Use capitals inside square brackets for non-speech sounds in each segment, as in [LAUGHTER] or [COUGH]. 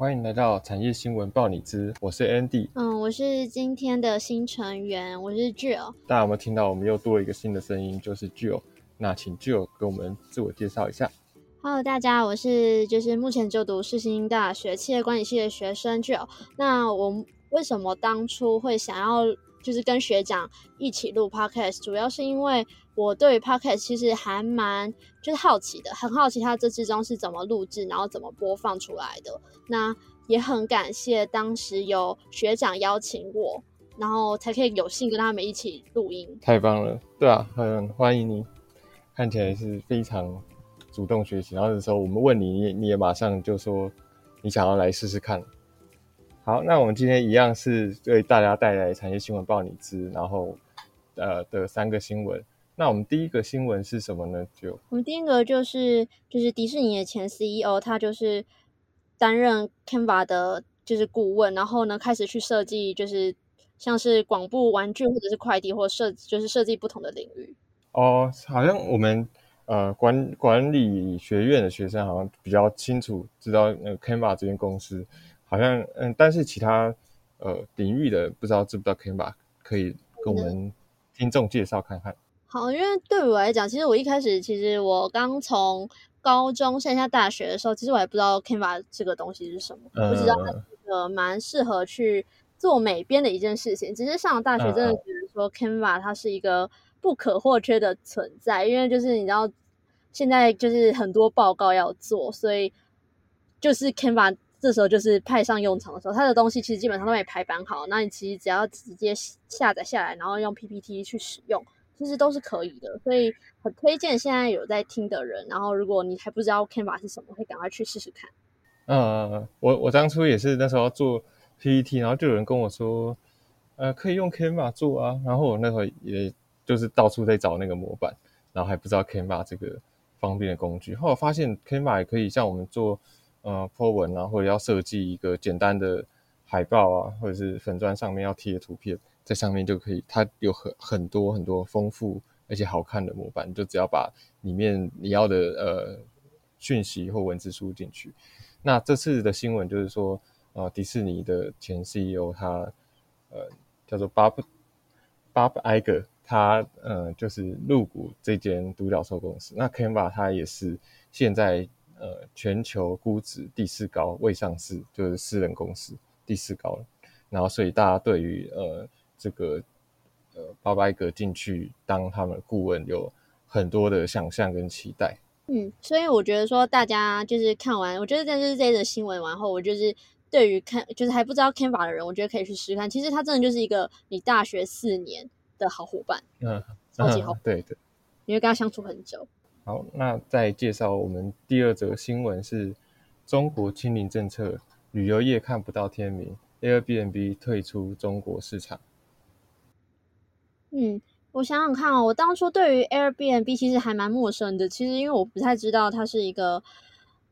欢迎来到产业新闻报你知，我是 Andy。嗯，我是今天的新成员，我是 Jill。大家有没有听到我们又多了一个新的声音，就是 Jill。那请 Jill 给我们自我介绍一下。Hello，大家，我是就是目前就读世新大学企业管理系的学生 Jill。那我为什么当初会想要就是跟学长一起录 Podcast，主要是因为我对 Podcast 其实还蛮就是好奇的，很好奇它这之中是怎么录制，然后怎么播放出来的。那也很感谢当时有学长邀请我，然后才可以有幸跟他们一起录音。太棒了，对啊，很欢迎你，看起来是非常。主动学习，然后的时候我们问你，你你也马上就说你想要来试试看。好，那我们今天一样是为大家带来产业新闻报你知，然后呃的三个新闻。那我们第一个新闻是什么呢？就我们第一个就是就是迪士尼的前 CEO，他就是担任 Canva 的就是顾问，然后呢开始去设计就是像是广布玩具或者是快递或设就是设计不同的领域。哦，好像我们。呃，管管理学院的学生好像比较清楚知道那个 Canva 这间公司，好像嗯，但是其他呃领域的不知道知不知道 Canva，可以跟我们听众介绍看看。好，因为对我来讲，其实我一开始其实我刚从高中线下大学的时候，其实我还不知道 Canva 这个东西是什么，不知道它是一个蛮适合去做美编的一件事情。只是上了大学，真的觉得说 Canva 它是一个。不可或缺的存在，因为就是你知道，现在就是很多报告要做，所以就是 Canva 这时候就是派上用场的时候，它的东西其实基本上都没排版好，那你其实只要直接下载下来，然后用 PPT 去使用，其实都是可以的。所以很推荐现在有在听的人，然后如果你还不知道 Canva 是什么，可以赶快去试试看。嗯，我我当初也是那时候要做 PPT，然后就有人跟我说，呃，可以用 Canva 做啊，然后我那时候也。就是到处在找那个模板，然后还不知道 Canva 这个方便的工具。后来发现 Canva 也可以像我们做呃 po 文啊，或者要设计一个简单的海报啊，或者是粉砖上面要贴图片，在上面就可以。它有很很多很多丰富而且好看的模板，就只要把里面你要的呃讯息或文字输入进去。那这次的新闻就是说，呃，迪士尼的前 CEO 他呃叫做 Bob Bob。他呃就是入股这间独角兽公司，那 Canva 它也是现在呃全球估值第四高，未上市就是私人公司第四高了。然后所以大家对于呃这个呃巴巴格进去当他们顾问有很多的想象跟期待。嗯，所以我觉得说大家就是看完，我觉得这就是这则新闻完后，我就是对于看就是还不知道 Canva 的人，我觉得可以去试看。其实它真的就是一个你大学四年。的好伙伴，嗯，超级好，对对，因为跟他相处很久。好，那再介绍我们第二则新闻是：中国清零政策，旅游业看不到天明，Airbnb 退出中国市场。嗯，我想想看哦，我当初对于 Airbnb 其实还蛮陌生的，其实因为我不太知道它是一个。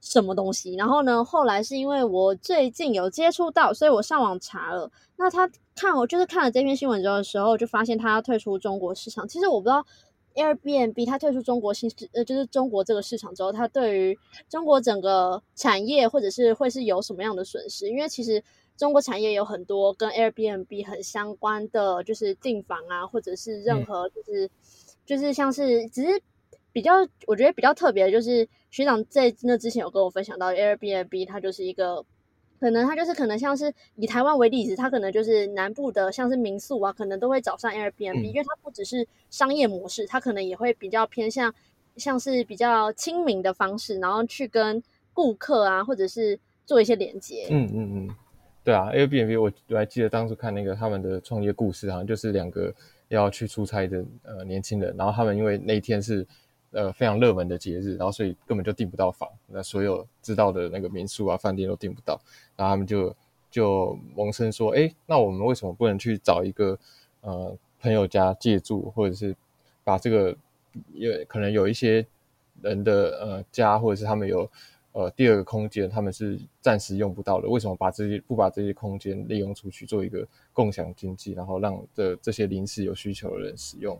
什么东西？然后呢？后来是因为我最近有接触到，所以我上网查了。那他看我就是看了这篇新闻之后的时候，就发现他要退出中国市场。其实我不知道 Airbnb 它退出中国新市呃，就是中国这个市场之后，它对于中国整个产业或者是会是有什么样的损失？因为其实中国产业有很多跟 Airbnb 很相关的，就是订房啊，或者是任何就是就是像是只是。比较我觉得比较特别的就是学长在那之前有跟我分享到 Airbnb，它就是一个可能它就是可能像是以台湾为例子，它可能就是南部的像是民宿啊，可能都会找上 Airbnb，因为它不只是商业模式，它可能也会比较偏向像是比较亲民的方式，然后去跟顾客啊或者是做一些连接。嗯嗯嗯，对啊，Airbnb 我我还记得当初看那个他们的创业故事，好像就是两个要去出差的呃年轻人，然后他们因为那一天是。呃，非常热门的节日，然后所以根本就订不到房，那所有知道的那个民宿啊、饭店都订不到，然后他们就就萌生说，哎，那我们为什么不能去找一个呃朋友家借住，或者是把这个有可能有一些人的呃家，或者是他们有呃第二个空间，他们是暂时用不到的，为什么把这些不把这些空间利用出去，做一个共享经济，然后让这这些临时有需求的人使用？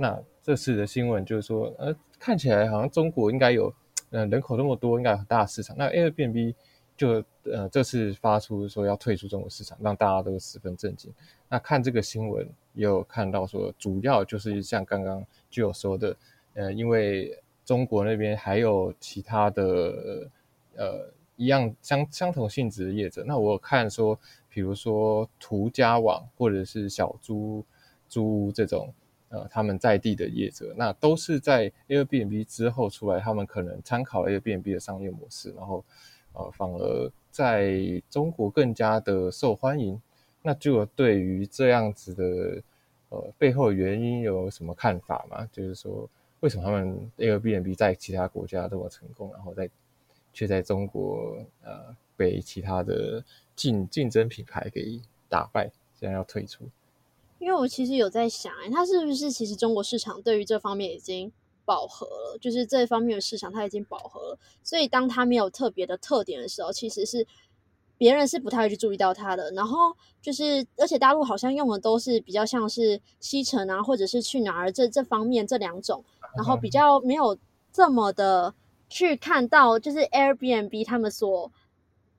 那这次的新闻就是说，呃，看起来好像中国应该有，呃，人口这么多，应该有很大的市场。那 Airbnb 就呃这次发出说要退出中国市场，让大家都十分震惊。那看这个新闻也有看到说，主要就是像刚刚就有说的，呃，因为中国那边还有其他的呃一样相相同性质的业者。那我看说，比如说途家网或者是小猪猪这种。呃，他们在地的业者，那都是在 Airbnb 之后出来，他们可能参考 Airbnb 的商业模式，然后呃，反而在中国更加的受欢迎。那就对于这样子的呃背后原因有什么看法吗？就是说，为什么他们 Airbnb 在其他国家这么成功，然后在却在中国呃被其他的竞竞争品牌给打败，现在要退出？因为我其实有在想，哎，它是不是其实中国市场对于这方面已经饱和了？就是这方面的市场它已经饱和了，所以当它没有特别的特点的时候，其实是别人是不太会去注意到它的。然后就是，而且大陆好像用的都是比较像是西城啊，或者是去哪儿这这方面这两种，然后比较没有这么的去看到，就是 Airbnb 他们所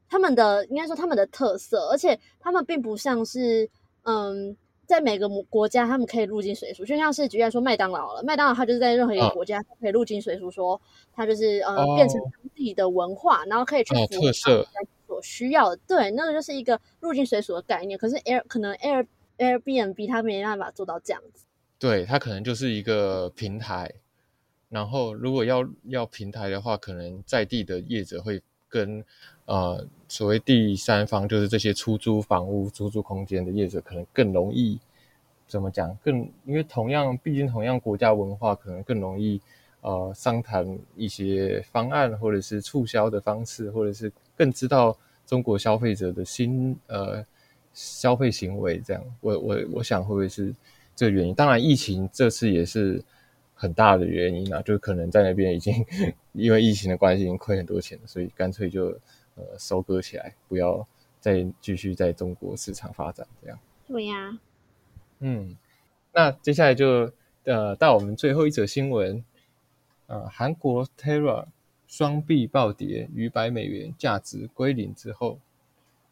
他们的应该说他们的特色，而且他们并不像是嗯。在每个国家，他们可以入境随俗，就像是举例来说，麦当劳了。麦当劳它就是在任何一个国家可以入境随俗，说它就是呃变成当地的文化，然后可以去特色所需要的。对，那个就是一个入境随俗的概念。可是 Air 可能 Air Airbnb 它没办法做到这样子。对，它可能就是一个平台。然后如果要要平台的话，可能在地的业者会跟呃。所谓第三方，就是这些出租房屋、出租空间的业者，可能更容易怎么讲？更因为同样，毕竟同样国家文化，可能更容易呃商谈一些方案，或者是促销的方式，或者是更知道中国消费者的新呃消费行为。这样，我我我想会不会是这个原因？当然，疫情这次也是很大的原因啊，就可能在那边已经 [LAUGHS] 因为疫情的关系，已经亏很多钱了，所以干脆就。呃，收割起来，不要再继续在中国市场发展，这样。对呀。嗯，那接下来就呃到我们最后一则新闻，呃，韩国 Terra 双币暴跌，逾百美元价值归零之后，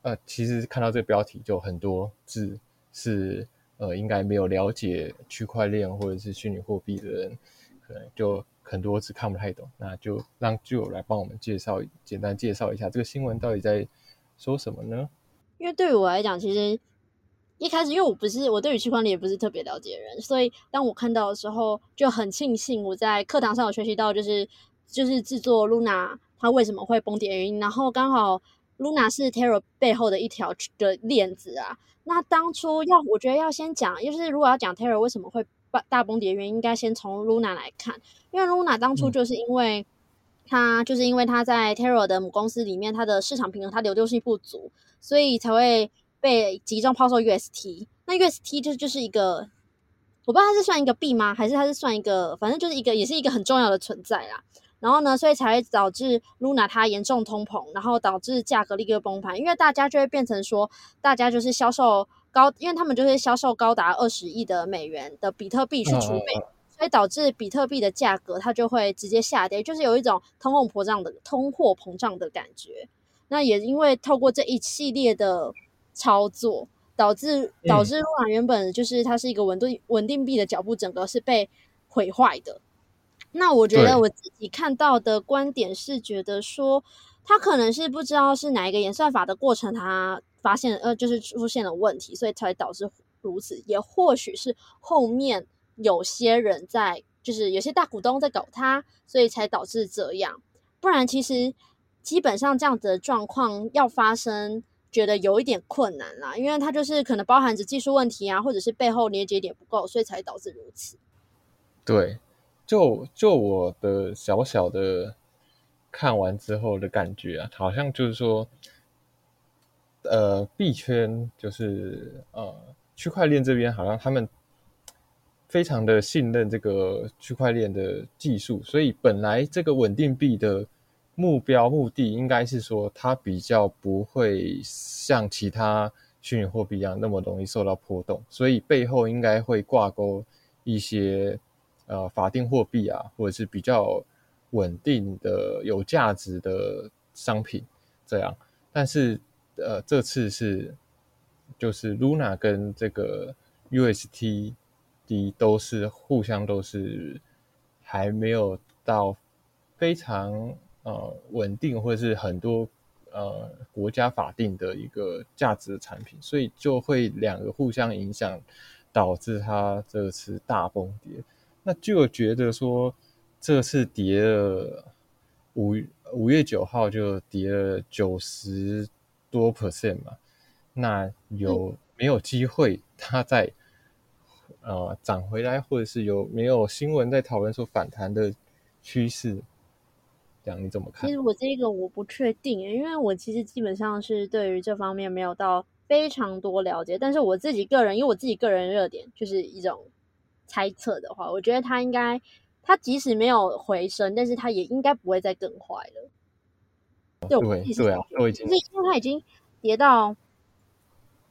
呃，其实看到这个标题就很多字是呃，应该没有了解区块链或者是虚拟货币的人，可能就。很多字看不太懂，那就让具友来帮我们介绍，简单介绍一下这个新闻到底在说什么呢？因为对于我来讲，其实一开始因为我不是我对于区块链也不是特别了解的人，所以当我看到的时候就很庆幸我在课堂上有学习到，就是就是制作 Luna 它为什么会崩跌原因，然后刚好 Luna 是 Terra 背后的一条的链子啊。那当初要我觉得要先讲，就是如果要讲 Terra 为什么会。大崩跌原因应该先从 Luna 来看，因为 Luna 当初就是因为它就是因为它在 Terra 的母公司里面，它的市场平衡，它流动性不足，所以才会被集中抛售 UST。那 UST 就就是一个，我不知道它是算一个币吗，还是它是算一个，反正就是一个，也是一个很重要的存在啦。然后呢，所以才会导致 Luna 它严重通膨，然后导致价格立刻崩盘，因为大家就会变成说，大家就是销售。高，因为他们就是销售高达二十亿的美元的比特币去储备，所以导致比特币的价格它就会直接下跌，就是有一种通货膨胀的通货膨胀的感觉。那也因为透过这一系列的操作，导致导致原本就是它是一个稳定稳定币的脚步，整个是被毁坏的。那我觉得我自己看到的观点是觉得说，它可能是不知道是哪一个演算法的过程，它。发现呃，就是出现了问题，所以才导致如此。也或许是后面有些人在，就是有些大股东在搞他，所以才导致这样。不然其实基本上这样子的状况要发生，觉得有一点困难啦。因为它就是可能包含着技术问题啊，或者是背后连接点不够，所以才导致如此。对，就就我的小小的看完之后的感觉啊，好像就是说。呃，币圈就是呃，区块链这边好像他们非常的信任这个区块链的技术，所以本来这个稳定币的目标目的应该是说，它比较不会像其他虚拟货币一样那么容易受到波动，所以背后应该会挂钩一些呃法定货币啊，或者是比较稳定的有价值的商品这样。但是呃，这次是就是 Luna 跟这个 UST D 都是互相都是还没有到非常呃稳定或者是很多呃国家法定的一个价值的产品，所以就会两个互相影响，导致它这次大崩跌。那就觉得说这次跌了五五月九号就跌了九十多 percent 嘛，那有没有机会它再呃涨回来，或者是有没有新闻在讨论说反弹的趋势？这样你怎么看？其实我这个我不确定，因为我其实基本上是对于这方面没有到非常多了解，但是我自己个人，因为我自己个人热点就是一种猜测的话，我觉得它应该，它即使没有回升，但是它也应该不会再更坏了。对对啊，都已经，就是因为它已经跌到，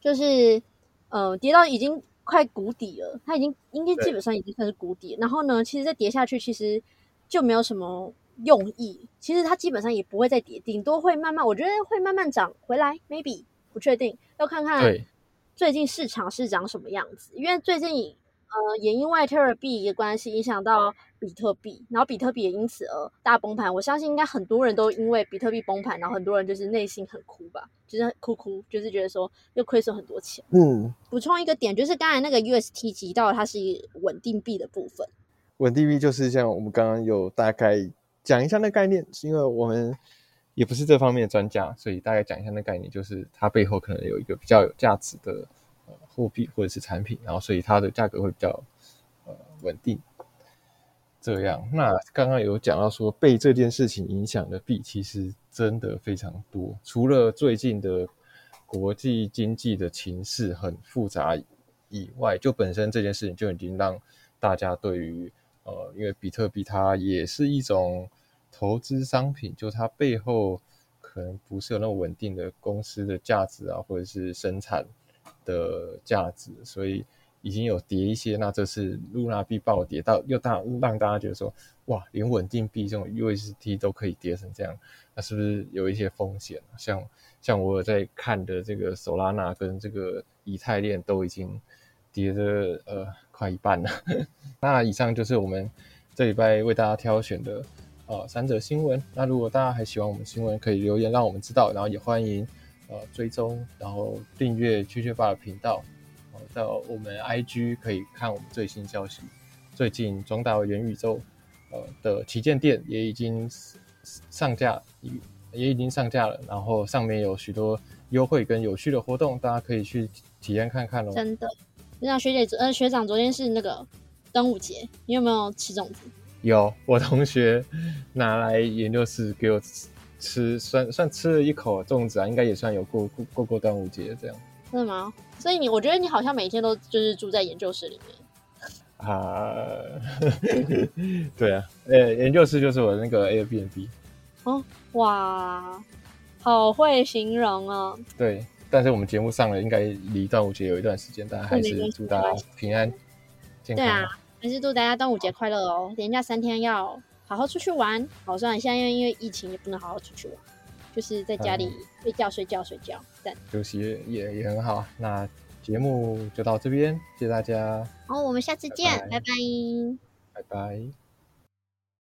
就是呃跌到已经快谷底了，它已经应该基本上已经算是谷底。然后呢，其实再跌下去，其实就没有什么用意。其实它基本上也不会再跌，顶多会慢慢，我觉得会慢慢涨回来，maybe 不确定，要看看最近市场是长什么样子。因为最近呃也因为 Terra 币的关系影响到。比特币，然后比特币也因此而大崩盘。我相信应该很多人都因为比特币崩盘，然后很多人就是内心很哭吧，就是哭哭，就是觉得说又亏损很多钱。嗯，补充一个点，就是刚才那个 UST 提到它是稳定币的部分。稳定币就是像我们刚刚有大概讲一下那概念，是因为我们也不是这方面的专家，所以大概讲一下那概念，就是它背后可能有一个比较有价值的呃货币或者是产品，然后所以它的价格会比较呃稳定。这样，那刚刚有讲到说被这件事情影响的币，其实真的非常多。除了最近的国际经济的情势很复杂以外，就本身这件事情就已经让大家对于呃，因为比特币它也是一种投资商品，就它背后可能不是有那么稳定的公司的价值啊，或者是生产的价值，所以。已经有跌一些，那这次露娜币暴跌到又大让大家觉得说，哇，连稳定币这种 UST 都可以跌成这样，那是不是有一些风险？像像我在看的这个 Solana 跟这个以太链都已经跌的呃快一半了。[LAUGHS] 那以上就是我们这礼拜为大家挑选的呃三则新闻。那如果大家还喜欢我们新闻，可以留言让我们知道，然后也欢迎呃追踪，然后订阅雀雀爸的频道。到我们 IG 可以看我们最新消息。最近中大元宇宙呃的旗舰店也已经上架，也已经上架了。然后上面有许多优惠跟有趣的活动，大家可以去体验看看喽。真的，那学姐呃学长昨天是那个端午节，你有没有吃粽子？有，我同学拿来研究室给我吃，算算吃了一口粽子啊，应该也算有过过过过端午节这样。真的吗？所以你，我觉得你好像每天都就是住在研究室里面啊。[LAUGHS] 对啊，呃，研究室就是我的那个 Airbnb。哦，哇，好会形容哦。对，但是我们节目上了，应该离端午节有一段时间，但还是祝大家平安健康。对啊，还是祝大家端午节快乐哦！连假三天要好好出去玩。好，虽然现在因为因为疫情也不能好好出去玩。就是在家里睡觉、睡觉、睡觉，但休息也也很好。那节目就到这边，谢谢大家。好，我们下次见，拜拜，拜拜。